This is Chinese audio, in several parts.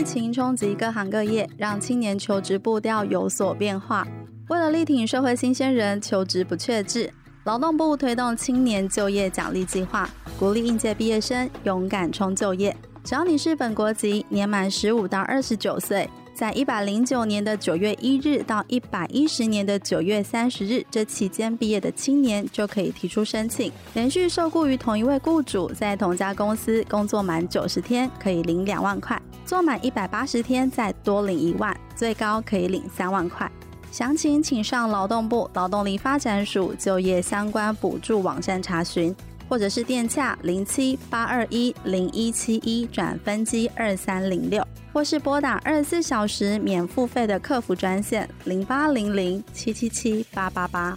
疫情冲击各行各业，让青年求职步调有所变化。为了力挺社会新鲜人求职不确志，劳动部推动青年就业奖励计划，鼓励应届毕业生勇敢冲就业。只要你是本国籍，年满十五到二十九岁。在一百零九年的九月一日到一百一十年的九月三十日这期间毕业的青年，就可以提出申请。连续受雇于同一位雇主，在同家公司工作满九十天，可以领两万块；做满一百八十天，再多领一万，最高可以领三万块。详情请上劳动部劳动力发展署就业相关补助网站查询，或者是电洽零七八二一零一七一转分机二三零六。或是拨打二十四小时免付费的客服专线零八零零七七七八八八。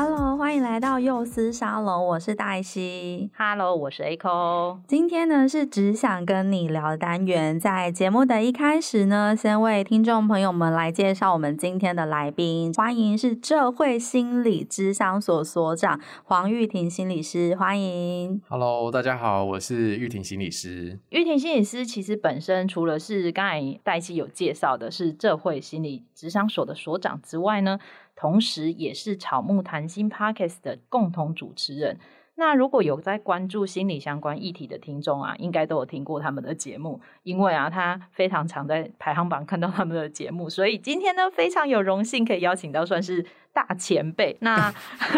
Hello，欢迎来到幼思沙龙，我是黛西。Hello，我是 Echo。今天呢是只想跟你聊的单元，在节目的一开始呢，先为听众朋友们来介绍我们今天的来宾，欢迎是智慧心理智商所所长黄玉婷心理师，欢迎。Hello，大家好，我是玉婷心理师。玉婷心理师其实本身除了是刚才黛西有介绍的是智慧心理智商所的所长之外呢，同时，也是草木谈心 Podcast 的共同主持人。那如果有在关注心理相关议题的听众啊，应该都有听过他们的节目，因为啊，他非常常在排行榜看到他们的节目，所以今天呢，非常有荣幸可以邀请到算是。大前辈，那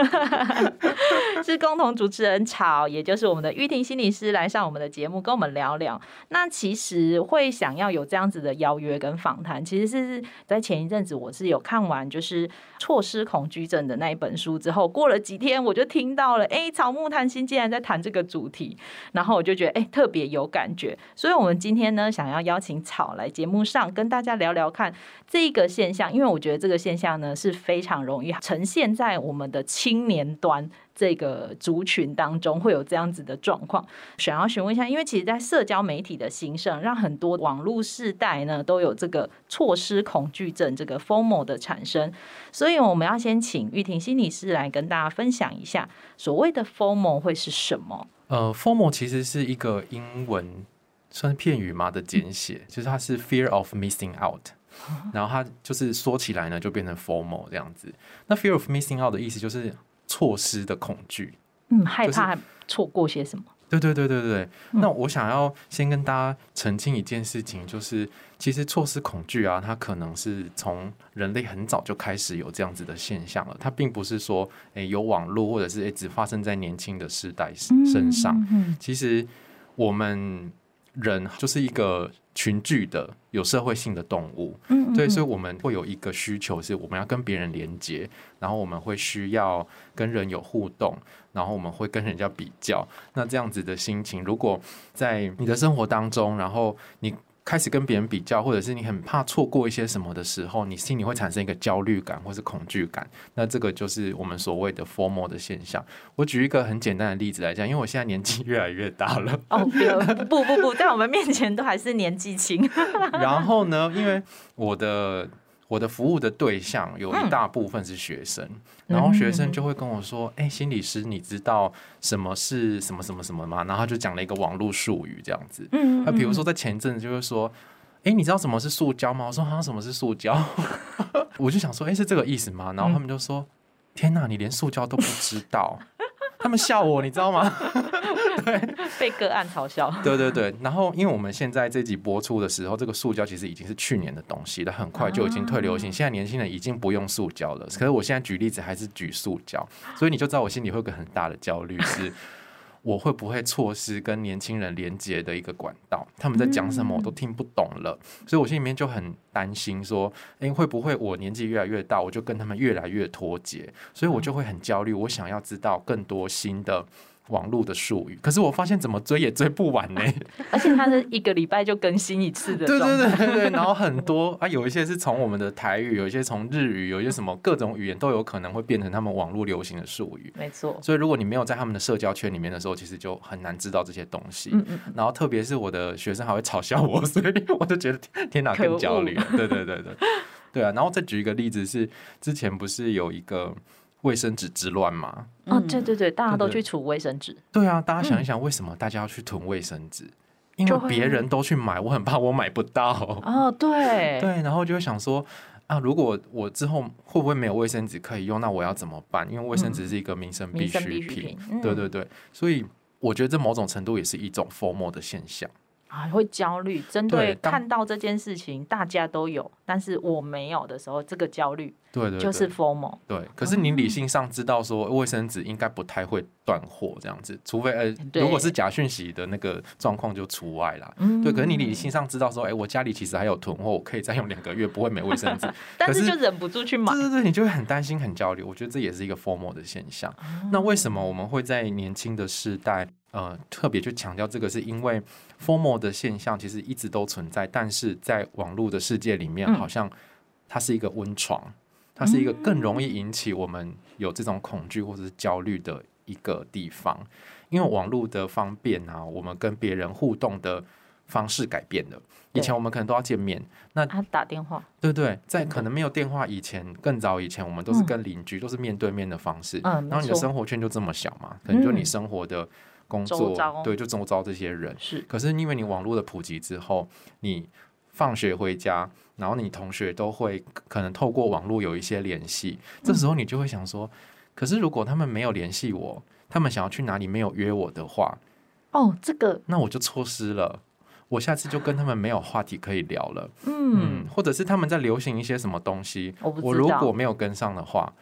是共同主持人草，也就是我们的玉婷心理师来上我们的节目，跟我们聊聊。那其实会想要有这样子的邀约跟访谈，其实是在前一阵子我是有看完就是错失恐惧症的那一本书之后，过了几天我就听到了，哎、草木谈心竟然在谈这个主题，然后我就觉得哎、特别有感觉，所以我们今天呢想要邀请草来节目上跟大家聊聊看这个现象，因为我觉得这个现象呢是非常容易。呈现在我们的青年端这个族群当中，会有这样子的状况。想要询问一下，因为其实，在社交媒体的兴盛，让很多网络世代呢都有这个错失恐惧症这个 FOMO 的产生。所以，我们要先请玉婷心理师来跟大家分享一下，所谓的 FOMO 会是什么？呃，FOMO 其实是一个英文算是片语嘛的简写，嗯、就是它是 Fear of Missing Out。然后它就是说起来呢，就变成 formal 这样子。那 fear of missing out 的意思就是错失的恐惧，嗯，害怕错过些什么？对对对对对。那我想要先跟大家澄清一件事情，就是其实错失恐惧啊，它可能是从人类很早就开始有这样子的现象了。它并不是说，诶有网络或者是诶只发生在年轻的世代身上。其实我们人就是一个。群聚的有社会性的动物，嗯，嗯，嗯，对，所以我们会有一个需求，是我们要跟别人连接，然后我们会需要跟人有互动，然后我们会跟人家比较。那这样子的心情，如果在你的生活当中，然后你。开始跟别人比较，或者是你很怕错过一些什么的时候，你心里会产生一个焦虑感或是恐惧感。那这个就是我们所谓的 formal 的现象。我举一个很简单的例子来讲，因为我现在年纪越来越大了。哦，不 不不，在我们面前都还是年纪轻。然后呢，因为我的。我的服务的对象有一大部分是学生，嗯、然后学生就会跟我说：“哎、欸，心理师，你知道什么是什么什么什么吗？”然后他就讲了一个网络术语，这样子。嗯，那比如说在前阵子就会说：“哎、欸，你知道什么是塑胶吗？”我说：“好像什么是塑胶？” 我就想说：“哎、欸，是这个意思吗？”然后他们就说：“天哪，你连塑胶都不知道！”他们笑我，你知道吗？对，被个案嘲笑。对对对，然后因为我们现在这集播出的时候，这个塑胶其实已经是去年的东西了，很快就已经退流行。现在年轻人已经不用塑胶了，可是我现在举例子还是举塑胶，所以你就知道我心里会有个很大的焦虑是。我会不会错失跟年轻人连接的一个管道？他们在讲什么我都听不懂了，所以我心里面就很担心，说，诶，会不会我年纪越来越大，我就跟他们越来越脱节？所以我就会很焦虑，我想要知道更多新的。网络的术语，可是我发现怎么追也追不完呢？而且它是一个礼拜就更新一次的。对对对对对，然后很多 啊，有一些是从我们的台语，有一些从日语，有一些什么各种语言都有可能会变成他们网络流行的术语。没错。所以如果你没有在他们的社交圈里面的时候，其实就很难知道这些东西。嗯嗯。然后特别是我的学生还会 嘲笑我，所以我就觉得天哪，更焦虑。对对对对。对啊，然后再举一个例子是，之前不是有一个。卫生纸之乱嘛？哦，对对对，大家都去储卫生纸。对啊，大家想一想，为什么大家要去囤卫生纸？因为别人都去买，我很怕我买不到。哦，对 对，然后就会想说啊，如果我之后会不会没有卫生纸可以用？那我要怎么办？因为卫生纸是一个民生必需品。对对对，所以我觉得这某种程度也是一种 formal 的现象。啊，会焦虑。针对看到这件事情，大家都有，但是我没有的时候，这个焦虑，对对，就是 formal。对，可是你理性上知道说，卫生纸应该不太会断货这样子，除非呃，如果是假讯息的那个状况就除外啦。对，可是你理性上知道说，哎，我家里其实还有囤货，我可以再用两个月，不会没卫生纸。但是就忍不住去买。对对对，你就会很担心、很焦虑。我觉得这也是一个 formal 的现象。那为什么我们会在年轻的世代？呃，特别去强调这个，是因为 formal 的现象其实一直都存在，但是在网络的世界里面，好像它是一个温床，它是一个更容易引起我们有这种恐惧或者是焦虑的一个地方。因为网络的方便啊，我们跟别人互动的方式改变了。以前我们可能都要见面，那他打电话，对对，在可能没有电话以前，更早以前，我们都是跟邻居，都是面对面的方式。嗯，然后你的生活圈就这么小嘛，可能就你生活的。工作对，就周遭这些人是。可是因为你网络的普及之后，你放学回家，然后你同学都会可能透过网络有一些联系。这时候你就会想说，可是如果他们没有联系我，他们想要去哪里没有约我的话，哦，这个那我就错失了，我下次就跟他们没有话题可以聊了。嗯，或者是他们在流行一些什么东西，我如果没有跟上的话，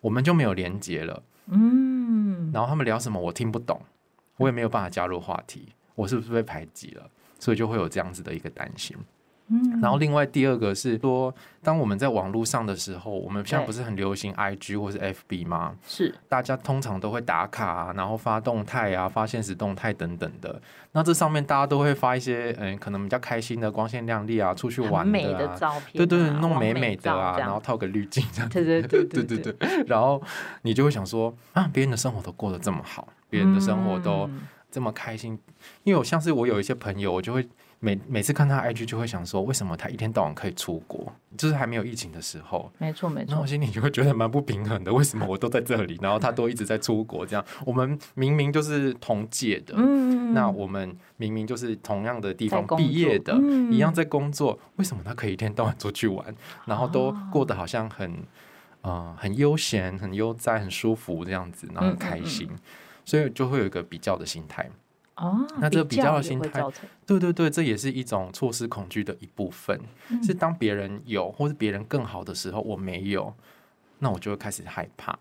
我们就没有连接了。嗯，然后他们聊什么我听不懂。我也没有办法加入话题，我是不是被排挤了？所以就会有这样子的一个担心。嗯，然后另外第二个是说，当我们在网络上的时候，我们现在不是很流行 IG 或是 FB 吗？是，大家通常都会打卡啊，然后发动态啊，发现实动态等等的。那这上面大家都会发一些，嗯，可能比较开心的、光鲜亮丽啊，出去玩的、啊、美的照片、啊，对对，弄美美的啊，然后套个滤镜这样。对对对 对对对对。然后你就会想说，啊，别人的生活都过得这么好，别人的生活都这么开心，因为我像是我有一些朋友，我就会。每每次看他 IG 就会想说，为什么他一天到晚可以出国？就是还没有疫情的时候，没错没错。那我心里就会觉得蛮不平衡的，为什么我都在这里，然后他都一直在出国？这样我们明明就是同届的，嗯，那我们明明就是同样的地方毕业的，一样在工作，为什么他可以一天到晚出去玩，然后都过得好像很呃很悠闲、很悠哉、很舒服这样子，然后很开心，所以就会有一个比较的心态。哦，那这个比较的心态，对对对，这也是一种错失恐惧的一部分。嗯、是当别人有，或是别人更好的时候，我没有，那我就会开始害怕。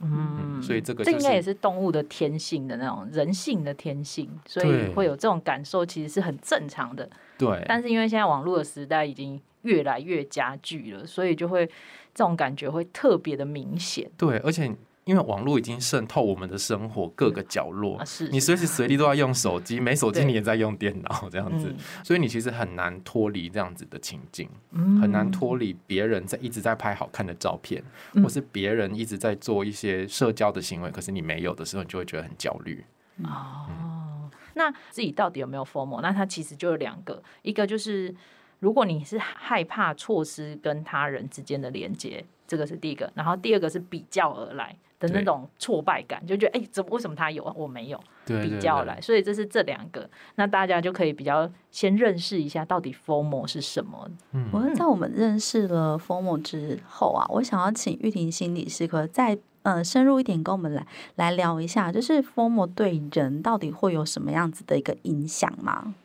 嗯，嗯，所以这个、就是、这应该也是动物的天性的那种人性的天性，所以会有这种感受，其实是很正常的。对，但是因为现在网络的时代已经越来越加剧了，所以就会这种感觉会特别的明显。对，而且。因为网络已经渗透我们的生活各个角落，你随时随地都要用手机，没手机你也在用电脑，这样子，嗯、所以你其实很难脱离这样子的情境，嗯、很难脱离别人在一直在拍好看的照片，嗯、或是别人一直在做一些社交的行为，可是你没有的时候，你就会觉得很焦虑。哦，嗯、那自己到底有没有 formal？那它其实就有两个，一个就是如果你是害怕错失跟他人之间的连接，这个是第一个，然后第二个是比较而来。的那种挫败感，就觉得哎，怎么为什么他有我没有？比较来，所以这是这两个，那大家就可以比较先认识一下到底 FOMO 是什么。嗯，我在我们认识了 FOMO 之后啊，我想要请玉婷心理师，可再呃深入一点跟我们来来聊一下，就是 FOMO 对人到底会有什么样子的一个影响吗？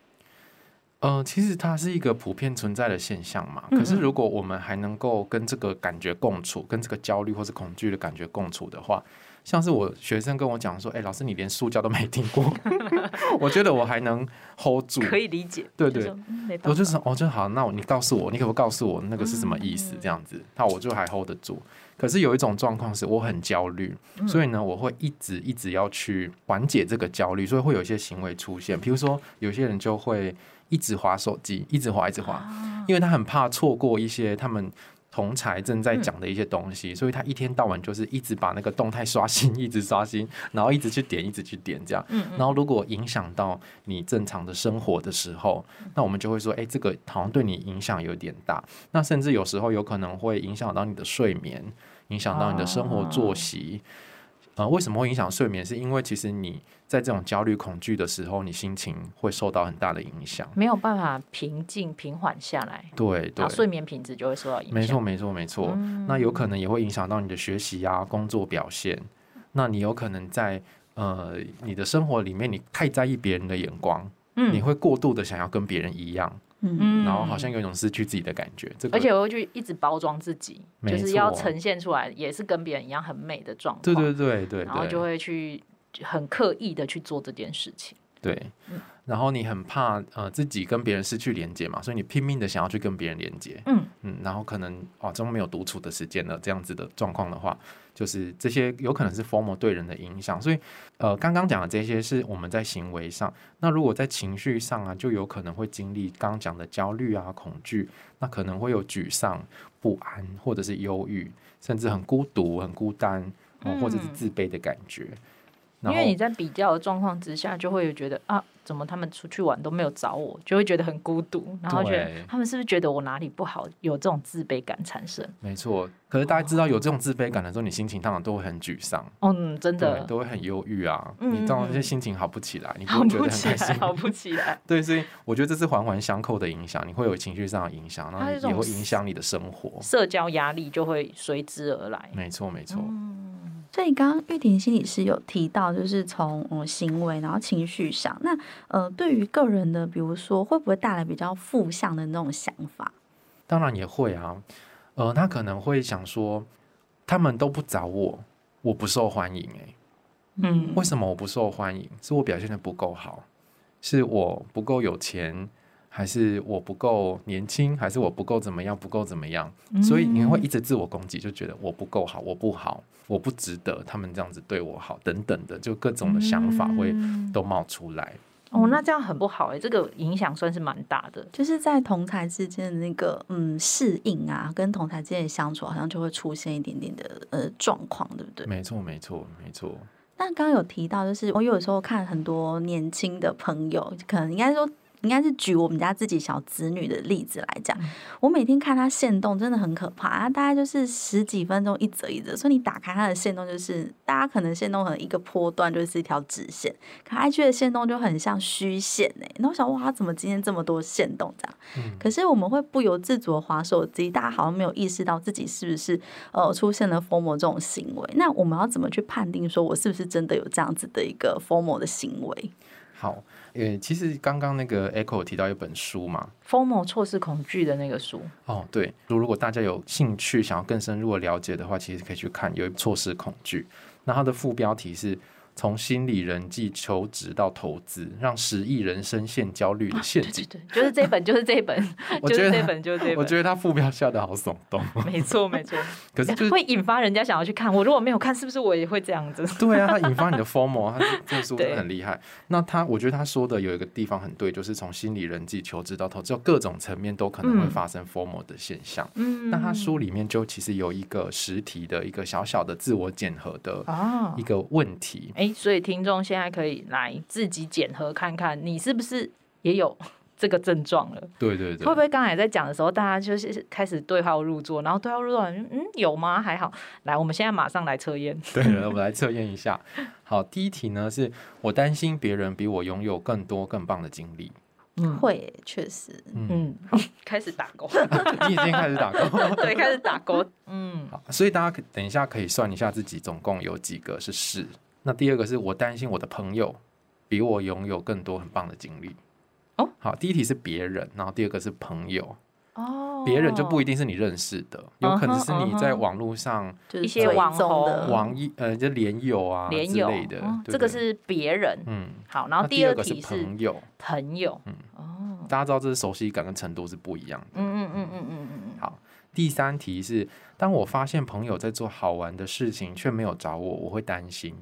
呃，其实它是一个普遍存在的现象嘛。可是如果我们还能够跟这个感觉共处，跟这个焦虑或是恐惧的感觉共处的话，像是我学生跟我讲说：“哎、欸，老师，你连塑胶都没听过。” 我觉得我还能 hold 住，可以理解。对对，我就是哦，就好。那我你告诉我，你可不可以告诉我那个是什么意思？这样子，那我就还 hold 得住。可是有一种状况是我很焦虑，所以呢，我会一直一直要去缓解这个焦虑，所以会有一些行为出现，比如说有些人就会。一直划手机，一直划，一直滑，因为他很怕错过一些他们同才正在讲的一些东西，所以他一天到晚就是一直把那个动态刷新，一直刷新，然后一直去点，一直去点这样。然后如果影响到你正常的生活的时候，那我们就会说，哎，这个好像对你影响有点大。那甚至有时候有可能会影响到你的睡眠，影响到你的生活作息。呃，为什么会影响睡眠？是因为其实你在这种焦虑、恐惧的时候，你心情会受到很大的影响，没有办法平静、平缓下来。对对，睡眠品质就会受到影响。没错，没错，没错。嗯、那有可能也会影响到你的学习啊、工作表现。那你有可能在呃你的生活里面，你太在意别人的眼光，嗯，你会过度的想要跟别人一样。嗯，然后好像有一种失去自己的感觉，这个、而且我会去一直包装自己，就是要呈现出来也是跟别人一样很美的状态。对对对对，然后就会去很刻意的去做这件事情。对，然后你很怕呃自己跟别人失去连接嘛，所以你拼命的想要去跟别人连接。嗯嗯，然后可能哦，这么没有独处的时间了，这样子的状况的话，就是这些有可能是 formal 对人的影响。所以呃，刚刚讲的这些是我们在行为上，那如果在情绪上啊，就有可能会经历刚刚讲的焦虑啊、恐惧，那可能会有沮丧、不安，或者是忧郁，甚至很孤独、很孤单，哦、或者是自卑的感觉。因为你在比较的状况之下，就会有觉得啊，怎么他们出去玩都没有找我，就会觉得很孤独，然后觉得他们是不是觉得我哪里不好，有这种自卑感产生？没错，可是大家知道有这种自卑感的时候，你心情当然都会很沮丧，嗯，真的都会很忧郁啊，你当然这些心情好不起来，你不会觉得很开心，好不起来。对，所以我觉得这是环环相扣的影响，你会有情绪上的影响，然后也会影响你的生活，社交压力就会随之而来。没错，没错。所以刚刚玉婷心理师有提到，就是从嗯行为，然后情绪上，那呃对于个人的，比如说会不会带来比较负向的那种想法？当然也会啊，呃，他可能会想说，他们都不找我，我不受欢迎，欸，嗯，为什么我不受欢迎？是我表现的不够好，是我不够有钱，还是我不够年轻，还是我不够怎么样，不够怎么样？所以你会一直自我攻击，就觉得我不够好，我不好。我不值得他们这样子对我好，等等的，就各种的想法会都冒出来。嗯、哦，那这样很不好哎、欸，这个影响算是蛮大的。就是在同台之间的那个嗯适应啊，跟同台之间的相处，好像就会出现一点点的呃状况，对不对？没错，没错，没错。那刚刚有提到，就是我有时候看很多年轻的朋友，可能应该说。应该是举我们家自己小子女的例子来讲，我每天看他线动真的很可怕，他大概就是十几分钟一折一折，所以你打开他的线动，就是大家可能线动可能一个波段就是一条直线，可 IG 的线动就很像虚线哎，那我想哇，他怎么今天这么多线动这样？嗯、可是我们会不由自主的滑手机，大家好像没有意识到自己是不是呃出现了 formal 这种行为，那我们要怎么去判定说我是不是真的有这样子的一个 formal 的行为？好。呃，其实刚刚那个 Echo 提到一本书嘛，FOMO 错失恐惧的那个书。哦，对，如果大家有兴趣想要更深入的了解的话，其实可以去看，有一错失恐惧。那它的副标题是。从心理人际求职到投资，让十亿人深陷焦虑的陷阱。对对对，就是这本，就是这本，我觉得这本就是这本。我觉得他副标下的好耸动。没错没错，可是、就是、会引发人家想要去看。我如果没有看，是不是我也会这样子？对啊，他引发你的 FOMO，他这书真的很厉害。那他，我觉得他说的有一个地方很对，就是从心理人际求职到投资，就各种层面都可能会发生 FOMO 的现象。嗯，那他书里面就其实有一个实体的一个小小的自我检核的一个问题。哎、哦，所以听众。现在可以来自己检核看看，你是不是也有这个症状了？对对对，会不会刚才在讲的时候，大家就是开始对号入座，然后对号入座，嗯，有吗？还好，来，我们现在马上来测验。对了，我们来测验一下。好，第一题呢，是我担心别人比我拥有更多更棒的经历。嗯，会，确实，嗯，开始打勾，你已经开始打勾，对，开始打勾，嗯，好，所以大家可等一下可以算一下自己总共有几个是是。那第二个是我担心我的朋友比我拥有更多很棒的经历。哦，好，第一题是别人，然后第二个是朋友。哦，别人就不一定是你认识的，有可能是你在网络上一些网红、网友呃，就连友啊之类的。这个是别人。嗯，好，然后第二个是朋友。朋友，嗯，哦，大家知道这是熟悉感跟程度是不一样的。嗯嗯嗯嗯嗯嗯。好，第三题是，当我发现朋友在做好玩的事情却没有找我，我会担心。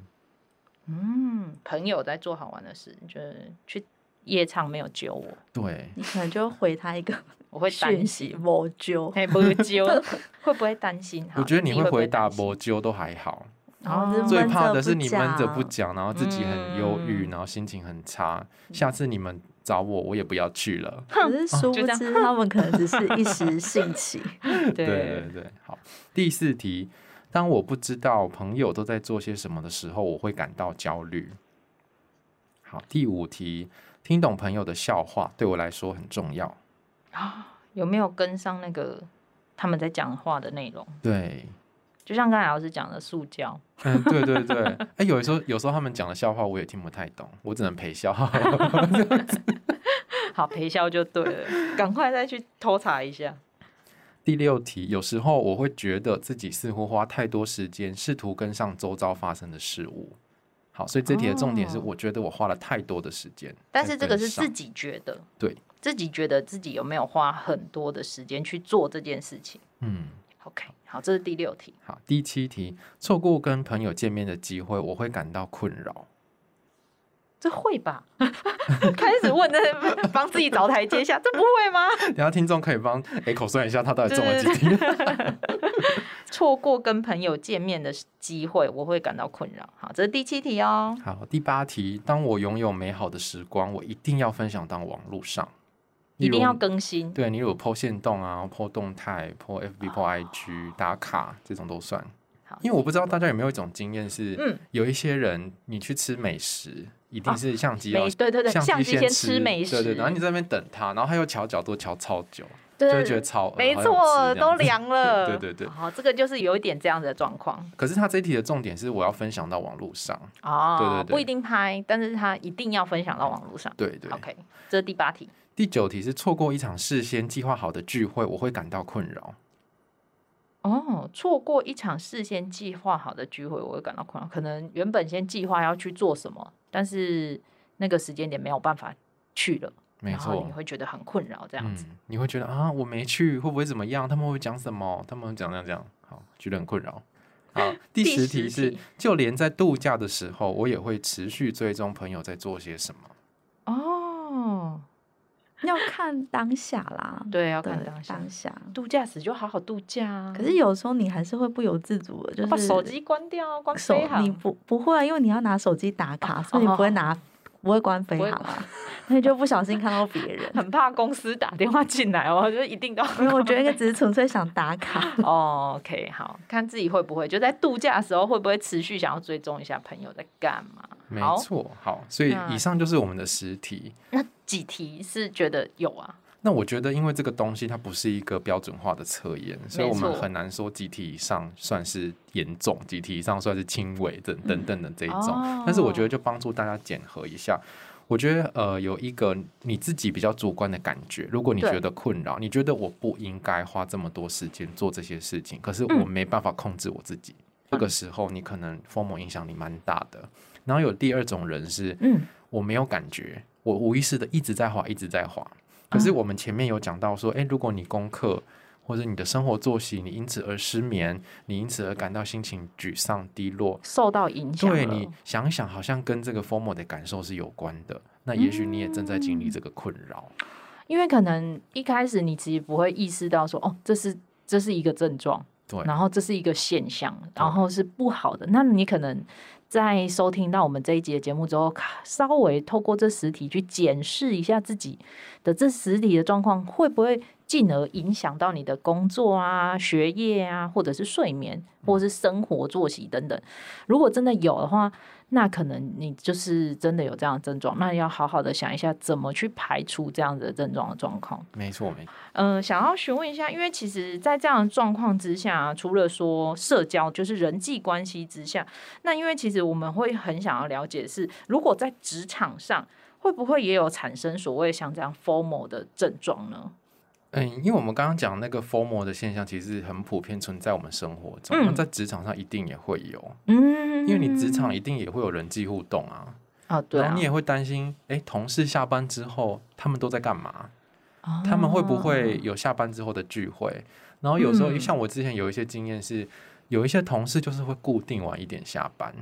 嗯，朋友在做好玩的事，你觉得去夜场没有揪我，对，你可能就回他一个，我会担心我揪，嘿，不揪，会不会担心？我觉得你会回答我揪都还好，哦，最怕的是你闷着不讲，然后自己很忧郁，然后心情很差。下次你们找我，我也不要去了。可是殊不知，他们可能只是一时兴起。对对对，好。第四题。当我不知道朋友都在做些什么的时候，我会感到焦虑。好，第五题，听懂朋友的笑话对我来说很重要啊。有没有跟上那个他们在讲话的内容？对，就像刚才老师讲的塑胶。嗯，对对对。哎、欸，有时候有时候他们讲的笑话我也听不太懂，我只能陪笑。好，陪笑就对了。赶快再去偷查一下。第六题，有时候我会觉得自己似乎花太多时间试图跟上周遭发生的事物。好，所以这题的重点是，我觉得我花了太多的时间。哦。但是这个是自己觉得，对，自己觉得自己有没有花很多的时间去做这件事情？嗯，OK，好，这是第六题。好，第七题，错过跟朋友见面的机会，我会感到困扰。这会吧？开始问，在帮自己找台阶下，这不会吗？等下听众可以帮 Echo 算一下，他到底中了几题？错过跟朋友见面的机会，我会感到困扰。好，这是第七题哦。好，第八题，当我拥有美好的时光，我一定要分享到网络上，一定要更新。对，你有 po 限动啊，po 动态，po FB，po IG，打卡，这种都算。因为我不知道大家有没有一种经验是，嗯，有一些人你去吃美食，一定是相机要对对对，相机先吃美食，对对，然后你在那边等他，然后他又调角度调超久，就会觉得超没错，都凉了，对对对，好，这个就是有一点这样子的状况。可是他这一题的重点是我要分享到网络上哦，对对对，不一定拍，但是他一定要分享到网络上，对对。OK，这是第八题，第九题是错过一场事先计划好的聚会，我会感到困扰。哦，错过一场事先计划好的聚会，我会感到困扰。可能原本先计划要去做什么，但是那个时间点没有办法去了，没错，你会觉得很困扰。这样子，嗯，你会觉得啊，我没去会不会怎么样？他们会讲什么？他们会讲这样这样，好，觉得很困扰。好，第十题是，题就连在度假的时候，我也会持续追踪朋友在做些什么。哦。要看当下啦，对，要看当下。当下度假时就好好度假啊。可是有时候你还是会不由自主的，就是把手机关掉，关飞航。你不不会啊，因为你要拿手机打卡，所以你不会拿，不会关飞航啊。那你就不小心看到别人，很怕公司打电话进来哦，就一定都。因为我觉得那个 只是纯粹想打卡。哦，OK，好，看自己会不会就在度假的时候会不会持续想要追踪一下朋友在干嘛？没错，好，所以以上就是我们的十题。那几题是觉得有啊？那我觉得，因为这个东西它不是一个标准化的测验，所以我们很难说几题以上算是严重，几题以上算是轻微等等等的这一种。嗯哦、但是我觉得就帮助大家检核一下。我觉得呃，有一个你自己比较主观的感觉，如果你觉得困扰，你觉得我不应该花这么多时间做这些事情，可是我没办法控制我自己，嗯、这个时候你可能 FOMO 影响力蛮大的。然后有第二种人是，嗯，我没有感觉。我无意识的一直在滑，一直在滑。可是我们前面有讲到说，诶、欸，如果你功课或者你的生活作息，你因此而失眠，你因此而感到心情沮丧、低落，受到影响。对，你想一想，好像跟这个 formal 的感受是有关的。那也许你也正在经历这个困扰、嗯。因为可能一开始你其实不会意识到说，哦，这是这是一个症状，对，然后这是一个现象，然后是不好的。那你可能。在收听到我们这一集的节目之后，稍微透过这实体去检视一下自己的这实体的状况，会不会进而影响到你的工作啊、学业啊，或者是睡眠，或者是生活作息等等。如果真的有的话，那可能你就是真的有这样的症状，那要好好的想一下怎么去排除这样子的症状的状况。没错，没错。嗯、呃，想要询问一下，因为其实，在这样的状况之下，除了说社交，就是人际关系之下，那因为其实我们会很想要了解是，如果在职场上，会不会也有产生所谓像这样 formal 的症状呢？嗯，因为我们刚刚讲那个 formal 的现象，其实很普遍存在我们生活中，那、嗯、在职场上一定也会有。嗯，因为你职场一定也会有人际互动啊。啊，对啊。然后你也会担心，哎，同事下班之后他们都在干嘛？哦、他们会不会有下班之后的聚会？然后有时候，嗯、像我之前有一些经验是，有一些同事就是会固定晚一点下班。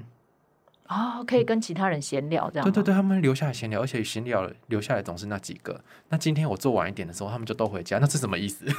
哦，可以跟其他人闲聊这样。对对对，他们留下来闲聊，而且闲聊留下来总是那几个。那今天我做晚一点的时候，他们就都回家，那是什么意思？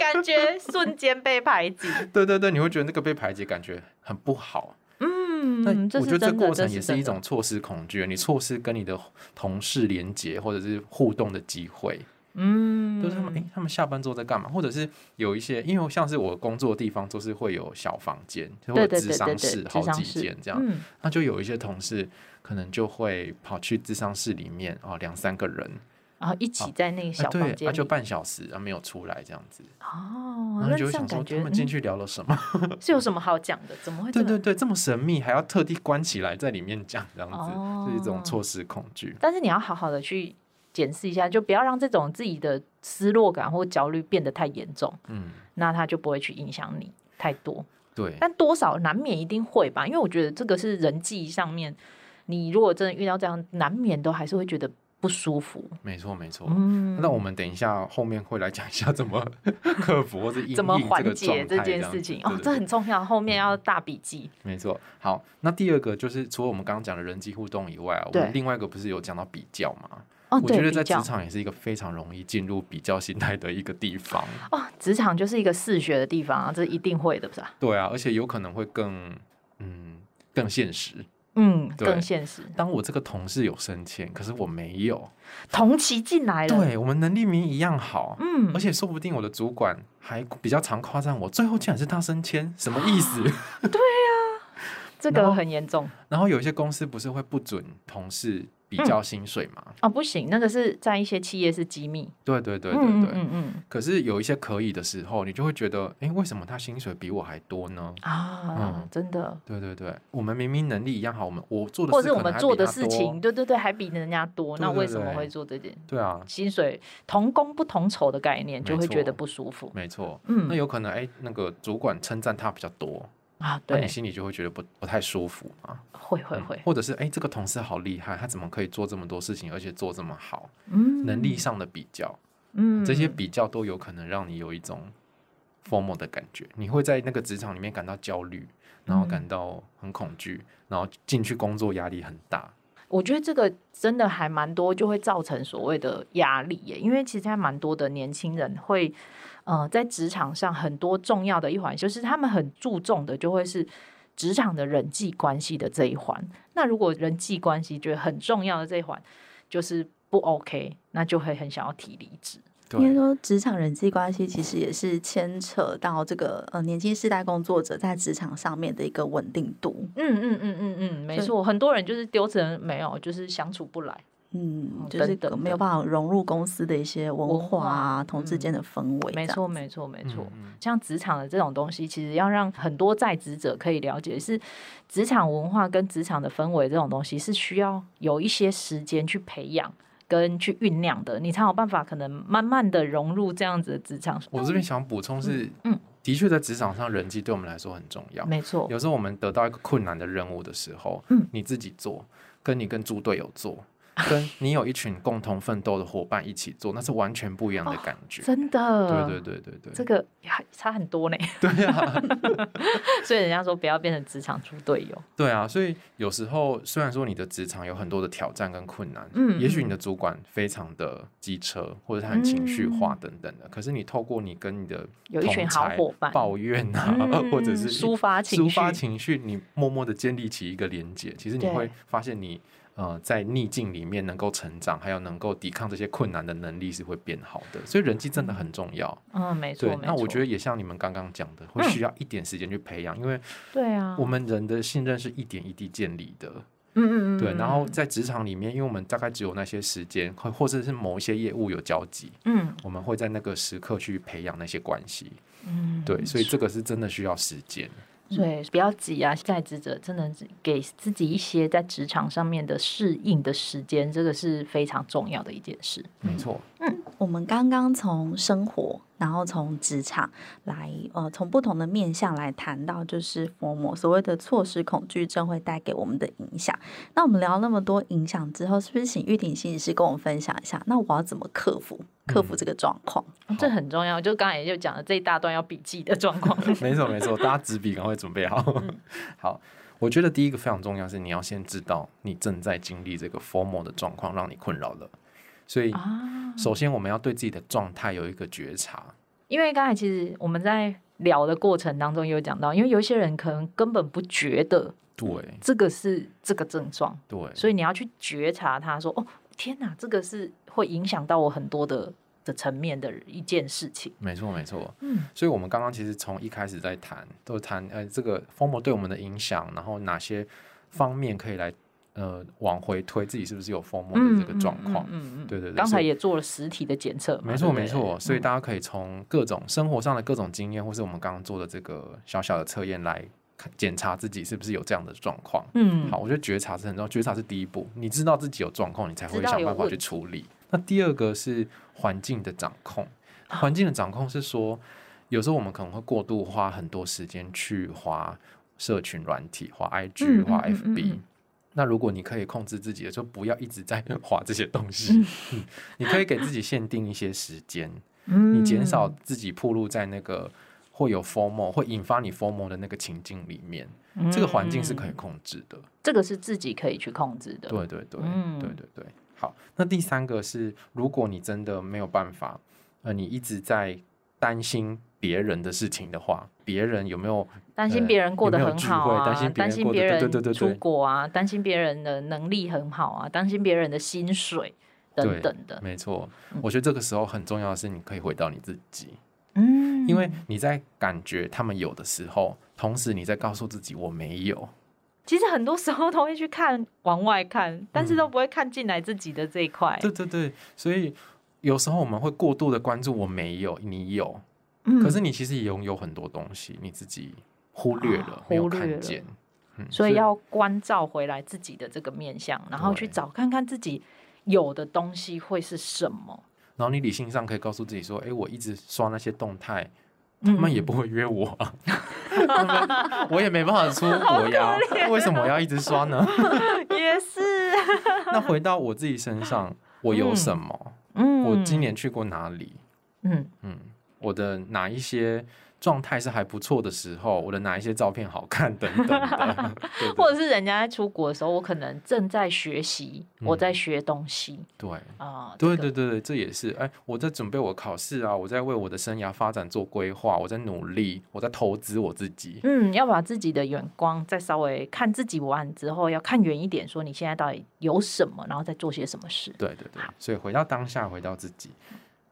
感觉瞬间被排挤。对对对，你会觉得那个被排挤感觉很不好。嗯，那我觉得这过程也是一种错失恐惧，你错失跟你的同事连接或者是互动的机会。嗯，就是他们，哎、欸，他们下班之后在干嘛？或者是有一些，因为像是我工作的地方，都是会有小房间，就会有咨商室好几间这样。嗯，那就有一些同事可能就会跑去智商室里面啊，两三个人，然后一起在那个小房间，对，就半小时，然后没有出来这样子。哦，然后就会想说他们进去聊了什么？是有什么好讲的？怎么会？对对对，这么神秘，还要特地关起来在里面讲这样子，哦、是一种错失恐惧。但是你要好好的去。检视一下，就不要让这种自己的失落感或焦虑变得太严重。嗯，那他就不会去影响你太多。对，但多少难免一定会吧，因为我觉得这个是人际上面，你如果真的遇到这样，难免都还是会觉得不舒服。没错，没错。嗯，那我们等一下后面会来讲一下怎么 克服或者怎么缓解这件事情。哦，这很重要，后面要大笔记。没错。好，那第二个就是除了我们刚刚讲的人际互动以外，我们另外一个不是有讲到比较吗？哦，我觉得在职场也是一个非常容易进入比较心态的一个地方。哦，职场就是一个嗜血的地方啊，这一定会的，不是啊？对啊，而且有可能会更嗯更现实。嗯，更现实。当我这个同事有升迁，可是我没有，同期进来了，对我们能力明明一样好，嗯，而且说不定我的主管还比较常夸赞我，最后竟然是他升迁，什么意思？对呀，这个很严重。然后有一些公司不是会不准同事。比较薪水嘛？哦，不行，那个是在一些企业是机密。对对对对对，嗯嗯，嗯。可是有一些可以的时候，你就会觉得，哎，为什么他薪水比我还多呢？啊，嗯、真的。对对对，我们明明能力一样好，我们我做的或者我们做的事情，对对对，还比人家多，那为什么会做这件？对啊，薪水同工不同酬的概念，就会觉得不舒服。没错，嗯，那有可能，哎，那个主管称赞他比较多。啊，对，你心里就会觉得不不太舒服啊，会会会，或者是哎，这个同事好厉害，他怎么可以做这么多事情，而且做这么好？嗯，能力上的比较，嗯，这些比较都有可能让你有一种 formal 的感觉，你会在那个职场里面感到焦虑，然后感到很恐惧，然后进去工作压力很大。我觉得这个真的还蛮多，就会造成所谓的压力耶，因为其实还蛮多的年轻人会。呃，在职场上很多重要的一环，就是他们很注重的，就会是职场的人际关系的这一环。那如果人际关系觉得很重要的这一环就是不 OK，那就会很想要提离职。应该说，职场人际关系其实也是牵扯到这个呃年轻世代工作者在职场上面的一个稳定度。嗯嗯嗯嗯嗯，没错，很多人就是丢成没有，就是相处不来。嗯，就是没有办法融入公司的一些文化啊，同事间的氛围。没错，没错，没错。像职场的这种东西，其实要让很多在职者可以了解，是职场文化跟职场的氛围这种东西，是需要有一些时间去培养跟去酝酿的，你才有办法可能慢慢的融入这样子的职场。我这边想补充是，嗯，的确在职场上人际对我们来说很重要。没错，有时候我们得到一个困难的任务的时候，嗯，你自己做，跟你跟猪队友做。跟你有一群共同奋斗的伙伴一起做，那是完全不一样的感觉。哦、真的，对对对对对，这个差很多呢。对啊，所以人家说不要变成职场猪队友。对啊，所以有时候虽然说你的职场有很多的挑战跟困难，嗯，也许你的主管非常的机车，或者他很情绪化等等的，嗯、可是你透过你跟你的有一群好伙伴抱怨啊，嗯、或者是抒发情绪，抒发情绪，你默默的建立起一个连接，其实你会发现你。呃，在逆境里面能够成长，还有能够抵抗这些困难的能力是会变好的。所以人际真的很重要。嗯，没错。对，那我觉得也像你们刚刚讲的，会需要一点时间去培养，嗯、因为对啊，我们人的信任是一点一滴建立的。嗯嗯嗯。对，然后在职场里面，因为我们大概只有那些时间，或或者是某一些业务有交集，嗯，我们会在那个时刻去培养那些关系。嗯，对，所以这个是真的需要时间。对，不要急啊！在职者真的给自己一些在职场上面的适应的时间，这个是非常重要的一件事。没错。嗯，我们刚刚从生活，然后从职场来，呃，从不同的面向来谈到，就是 FOMO 所谓的错失恐惧症会带给我们的影响。那我们聊那么多影响之后，是不是请玉婷心理师跟我们分享一下？那我要怎么克服克服这个状况？嗯，这很重要。就刚才也就讲了这一大段要笔记的状况。没错没错，大家纸笔赶快准备好。嗯。好，我觉得第一个非常重要是你要先知道你正在经历这个 formal 的状况，让你困扰了。所以，首先我们要对自己的状态有一个觉察。因为刚才其实我们在聊的过程当中有讲到，因为有些人可能根本不觉得，对，这个是这个症状，对，所以你要去觉察他说，哦，天哪，这个是会影响到我很多的的层面的一件事情。没错，没错，嗯，所以我们刚刚其实从一开始在谈，都谈呃这个 FOMO 对我们的影响，然后哪些方面可以来。呃，往回推自己是不是有 FOMO 的这个状况？嗯嗯嗯，对对对。刚才也做了实体的检测，没错没错。所以大家可以从各种生活上的各种经验，或是我们刚刚做的这个小小的测验来检查自己是不是有这样的状况。嗯，好，我觉得觉察是很重要，觉察是第一步。你知道自己有状况，你才会想办法去处理。那第二个是环境的掌控。环境的掌控是说，有时候我们可能会过度花很多时间去花社群软体，花 IG，花 FB。嗯嗯嗯那如果你可以控制自己的，就不要一直在滑这些东西。你可以给自己限定一些时间，嗯、你减少自己暴露在那个会有 formal 会引发你 formal 的那个情境里面。嗯、这个环境是可以控制的，这个是自己可以去控制的。对对对，嗯、对对对。好，那第三个是，如果你真的没有办法，呃，你一直在担心。别人的事情的话，别人有没有担心别人过得很好啊？担心别人人出国啊？担心别人的能力很好啊？担心别人的薪水等等的。没错，我觉得这个时候很重要的是，你可以回到你自己。嗯，因为你在感觉他们有的时候，同时你在告诉自己我没有。其实很多时候都会去看往外看，但是都不会看进来自己的这一块。嗯。对对对，所以有时候我们会过度的关注我没有，你有。嗯、可是你其实也拥有很多东西，你自己忽略了，没有看见。嗯、所以要关照回来自己的这个面相，然后去找看看自己有的东西会是什么。然后你理性上可以告诉自己说：“哎、欸，我一直刷那些动态，他们也不会约我，嗯、我也没办法出国呀。为什么我要一直刷呢？”也是。那回到我自己身上，我有什么？嗯，我今年去过哪里？嗯嗯。嗯我的哪一些状态是还不错的时候，我的哪一些照片好看等等的，或者是人家在出国的时候，我可能正在学习，嗯、我在学东西。对啊，对对对对，这个、这也是哎，我在准备我考试啊，我在为我的生涯发展做规划，我在努力，我在投资我自己。嗯，要把自己的眼光再稍微看自己完之后，要看远一点，说你现在到底有什么，然后再做些什么事。对对对，所以回到当下，回到自己。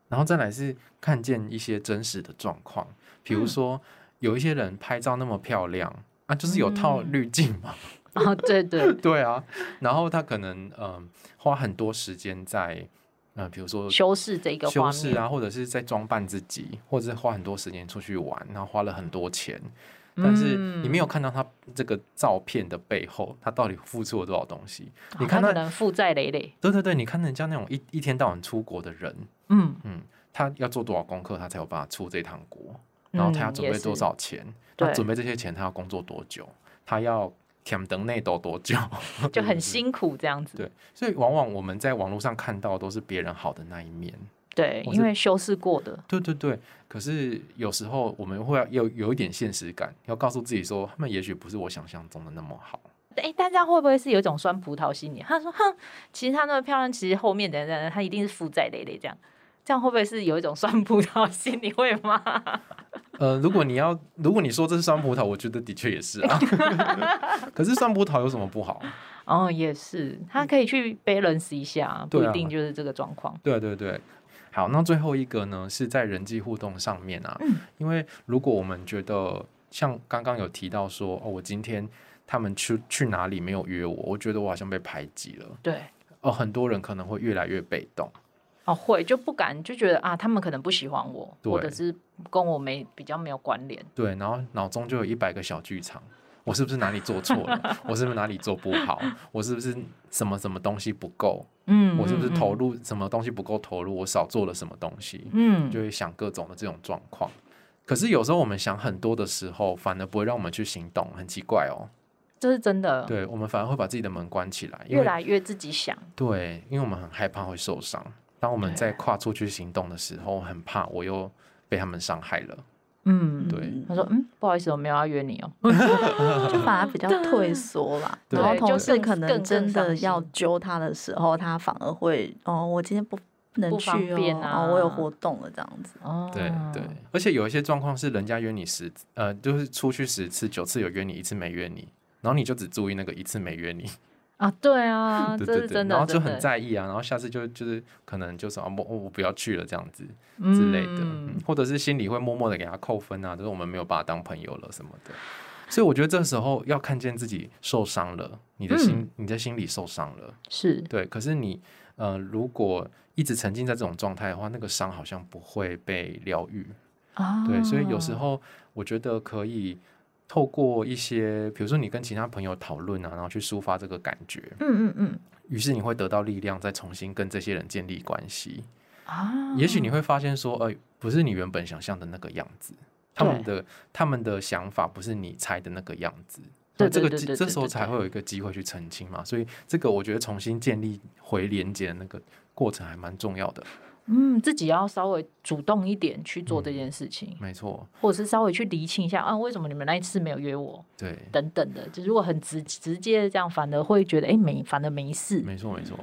然后再来是看见一些真实的状况，比如说有一些人拍照那么漂亮啊，就是有套滤镜嘛。哦，对对 对啊。然后他可能嗯花很多时间在嗯，比如说修饰这个修饰啊，或者是在装扮自己，或者是花很多时间出去玩，然后花了很多钱，但是你没有看到他这个照片的背后，他到底付出了多少东西？你看他可能负债累累。对对对，你看人家那种一一天到晚出国的人。嗯嗯，他要做多少功课，他才有办法出这趟国？然后他要准备多少钱？嗯、他准备这些钱，他要工作多久？他要填等内斗多久？就很 辛苦这样子。对，所以往往我们在网络上看到的都是别人好的那一面。对，因为修饰过的。对对对，可是有时候我们会要有有一点现实感，要告诉自己说，他们也许不是我想象中的那么好。哎，但这样会不会是有一种酸葡萄心理？他说：“哼，其实他那么漂亮，其实后面等等，他一定是负债累累这样。”这样会不会是有一种酸葡萄心理？会吗？呃，如果你要，如果你说这是酸葡萄，我觉得的确也是啊。可是酸葡萄有什么不好？哦，也是，他可以去 balance 一下，不一定就是这个状况。对对对，好，那最后一个呢，是在人际互动上面啊。嗯，因为如果我们觉得像刚刚有提到说，哦，我今天他们去去哪里没有约我，我觉得我好像被排挤了。对，哦，很多人可能会越来越被动。哦，会就不敢，就觉得啊，他们可能不喜欢我，或者是跟我没比较没有关联。对，然后脑中就有一百个小剧场，我是不是哪里做错了？我是不是哪里做不好？我是不是什么什么东西不够？嗯，我是不是投入什么东西不够投入？我少做了什么东西？嗯，就会想各种的这种状况。可是有时候我们想很多的时候，反而不会让我们去行动，很奇怪哦。这是真的。对，我们反而会把自己的门关起来，越来越自己想。对，因为我们很害怕会受伤。当我们在跨出去行动的时候，很怕我又被他们伤害了。嗯，对。他说：“嗯，不好意思，我没有要约你哦。”就反而比较退缩啦。然后同事可能真的要揪他的时候，他反而会哦，我今天不不能去哦，啊、哦，我有活动了这样子。哦，对对。而且有一些状况是人家约你十呃，就是出去十次九次有约你一次没约你，然后你就只注意那个一次没约你。啊，对啊，对对对，然后就很在意啊，然后下次就就是可能就是啊，我我不要去了这样子之类的，嗯，或者是心里会默默的给他扣分啊，就是我们没有把他当朋友了什么的。所以我觉得这时候要看见自己受伤了，你的心，嗯，你的心里受伤了，是对。可是你呃，如果一直沉浸在这种状态的话，那个伤好像不会被疗愈啊。对，所以有时候我觉得可以。透过一些，比如说你跟其他朋友讨论啊，然后去抒发这个感觉，嗯嗯嗯，于是你会得到力量，再重新跟这些人建立关系啊。也许你会发现说，呃，不是你原本想象的那个样子，他们的他们的想法不是你猜的那个样子，对，这个这时候才会有一个机会去澄清嘛。所以这个我觉得重新建立回连接的那个过程还蛮重要的。嗯，自己要稍微主动一点去做这件事情，嗯、没错，或者是稍微去厘清一下啊，为什么你们那一次没有约我？对，等等的，就如果很直直接这样，反而会觉得哎，没，反而没事。没错，没错。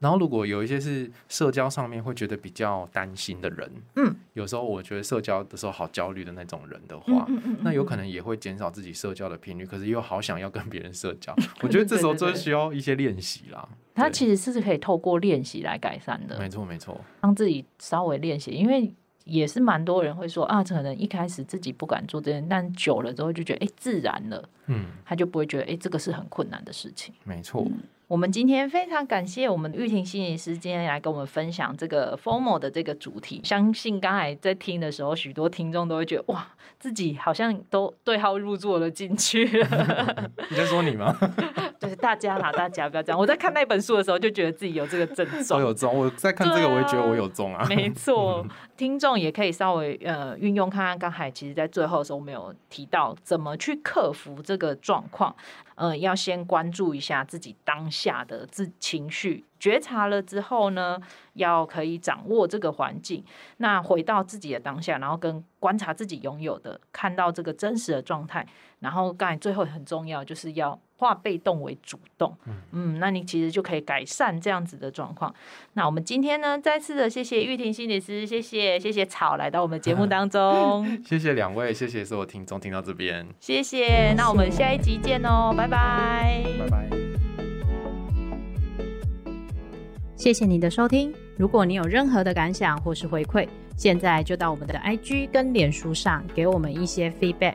然后如果有一些是社交上面会觉得比较担心的人，嗯，有时候我觉得社交的时候好焦虑的那种人的话，嗯嗯那有可能也会减少自己社交的频率，可是又好想要跟别人社交，我觉得这时候就需要一些练习啦。它其实是可以透过练习来改善的，没错没错，让自己稍微练习，因为也是蛮多人会说啊，可能一开始自己不敢做这件，但久了之后就觉得哎自然了，嗯，他就不会觉得哎这个是很困难的事情，没错。嗯我们今天非常感谢我们玉婷心理师今天来跟我们分享这个 formal 的这个主题。相信刚才在听的时候，许多听众都会觉得哇，自己好像都对号入座了进去了。你在说你吗？就是，大家啦，大家不要这样。我在看那本书的时候，就觉得自己有这个症 状。我有中，我在看这个，我也觉得我有中啊。没错，听众也可以稍微呃运用看看。刚才其实，在最后的时候，我们有提到怎么去克服这个状况。呃，要先关注一下自己当下的自情绪，觉察了之后呢，要可以掌握这个环境，那回到自己的当下，然后跟观察自己拥有的，看到这个真实的状态，然后刚才最后很重要，就是要化被动为主动，嗯，嗯，那你其实就可以改善这样子的状况。那我们今天呢，再次的谢谢玉婷心理师，谢谢谢谢草来到我们节目当中，谢谢两位，谢谢所有听众听到这边，谢谢，那我们下一集见哦，拜拜，拜拜，谢谢你的收听。如果你有任何的感想或是回馈，现在就到我们的 IG 跟脸书上给我们一些 feedback。